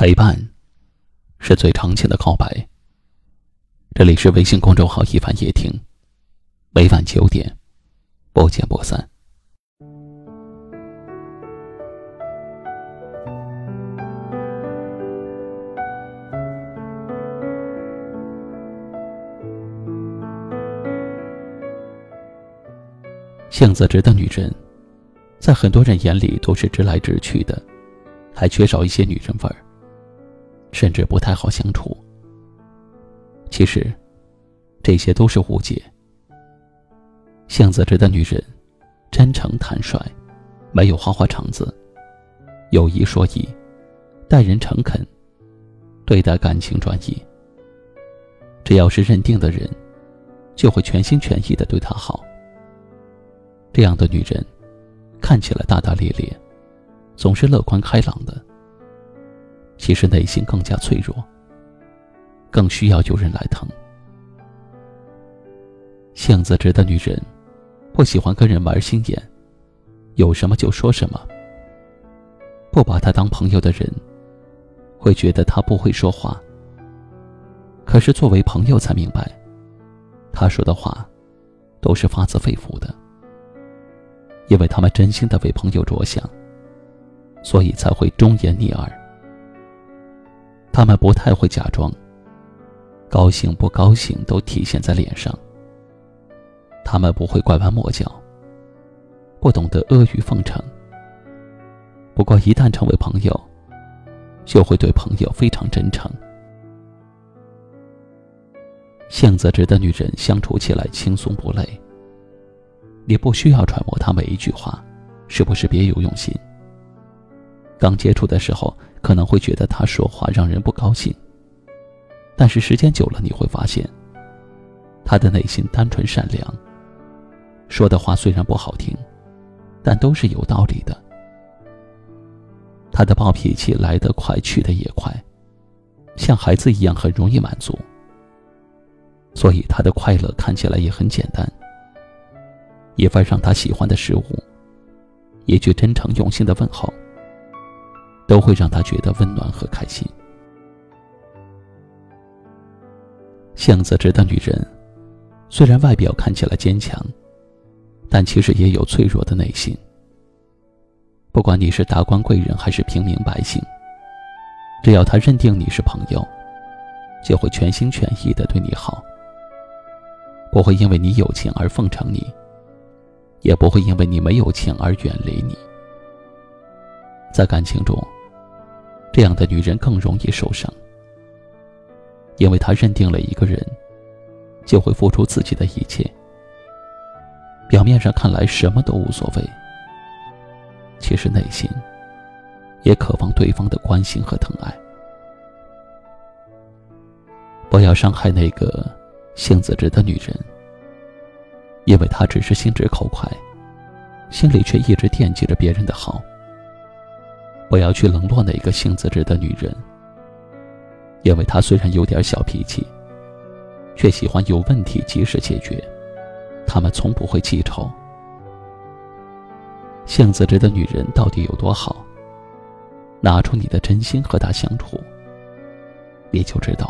陪伴，是最长情的告白。这里是微信公众号“一凡夜听”，每晚九点，不见不散。性子直的女人，在很多人眼里都是直来直去的，还缺少一些女人味儿。甚至不太好相处。其实，这些都是误解。性子直的女人，真诚坦率，没有花花肠子，有一说一，待人诚恳，对待感情专一。只要是认定的人，就会全心全意的对她好。这样的女人，看起来大大咧咧，总是乐观开朗的。其实内心更加脆弱，更需要有人来疼。性子直的女人，不喜欢跟人玩心眼，有什么就说什么。不把她当朋友的人，会觉得她不会说话。可是作为朋友才明白，她说的话，都是发自肺腑的。因为他们真心的为朋友着想，所以才会忠言逆耳。他们不太会假装，高兴不高兴都体现在脸上。他们不会拐弯抹角，不懂得阿谀奉承。不过一旦成为朋友，就会对朋友非常真诚。性子直的女人相处起来轻松不累。你不需要揣摩她每一句话，是不是别有用心。刚接触的时候。可能会觉得他说话让人不高兴，但是时间久了你会发现，他的内心单纯善良。说的话虽然不好听，但都是有道理的。他的暴脾气来得快，去得也快，像孩子一样很容易满足，所以他的快乐看起来也很简单。一份让他喜欢的食物，一句真诚用心的问候。都会让他觉得温暖和开心。性子直的女人，虽然外表看起来坚强，但其实也有脆弱的内心。不管你是达官贵人还是平民百姓，只要他认定你是朋友，就会全心全意的对你好，不会因为你有钱而奉承你，也不会因为你没有钱而远离你。在感情中。这样的女人更容易受伤，因为她认定了一个人，就会付出自己的一切。表面上看来什么都无所谓，其实内心也渴望对方的关心和疼爱。不要伤害那个性子直的女人，因为她只是心直口快，心里却一直惦记着别人的好。我要去冷落那个性子直的女人，因为她虽然有点小脾气，却喜欢有问题及时解决。他们从不会记仇。性子直的女人到底有多好？拿出你的真心和她相处，你就知道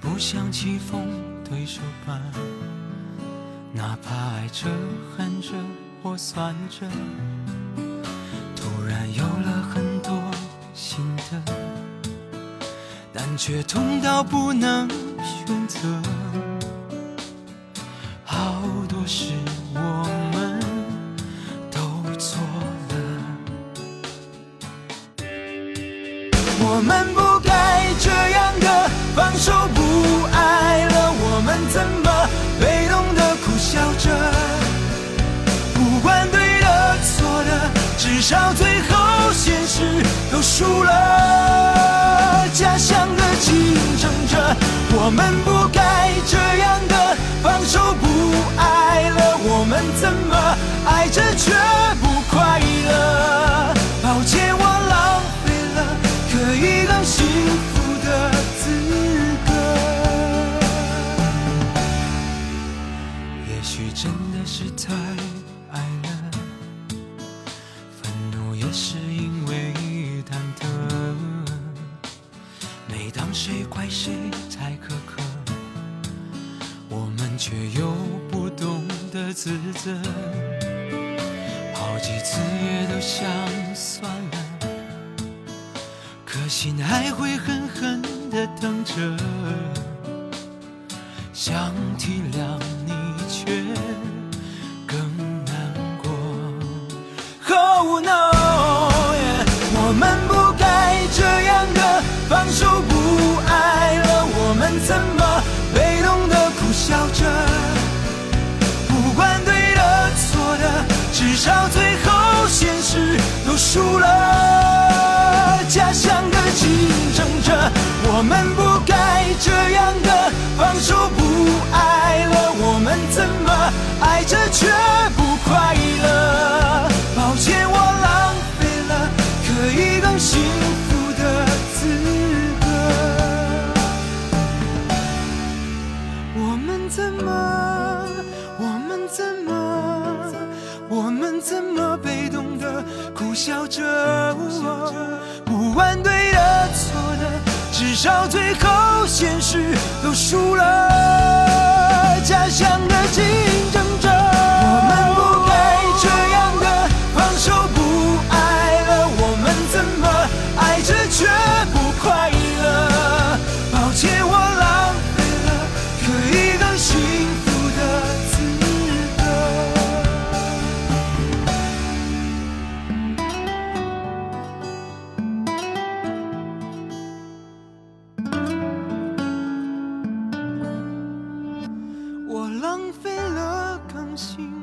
不想棋逢对手吧，哪怕爱着、恨着或算着，突然有了很多新的。但却痛到不能选择。好多事我们都错了，我们不都输了。假想的竞争者，我们不该这样的放手不爱了，我们怎么爱着却不快乐？抱歉，我浪费了可以更幸福的资格。也许真的是太却又不懂得自责。好几次也都想算了，可心还会狠狠地疼着。想体谅你，却更难过。Oh no，我们不该这样的放手不爱了，我们怎么被动的苦笑着？我们不该这样的放手不爱了，我们怎么爱着却不快乐？抱歉，我浪费了可以更幸福的资格。我们怎么？我们怎么？我们怎么被动的苦笑着？不管对的错，至少最后现实都输了。浪费了感情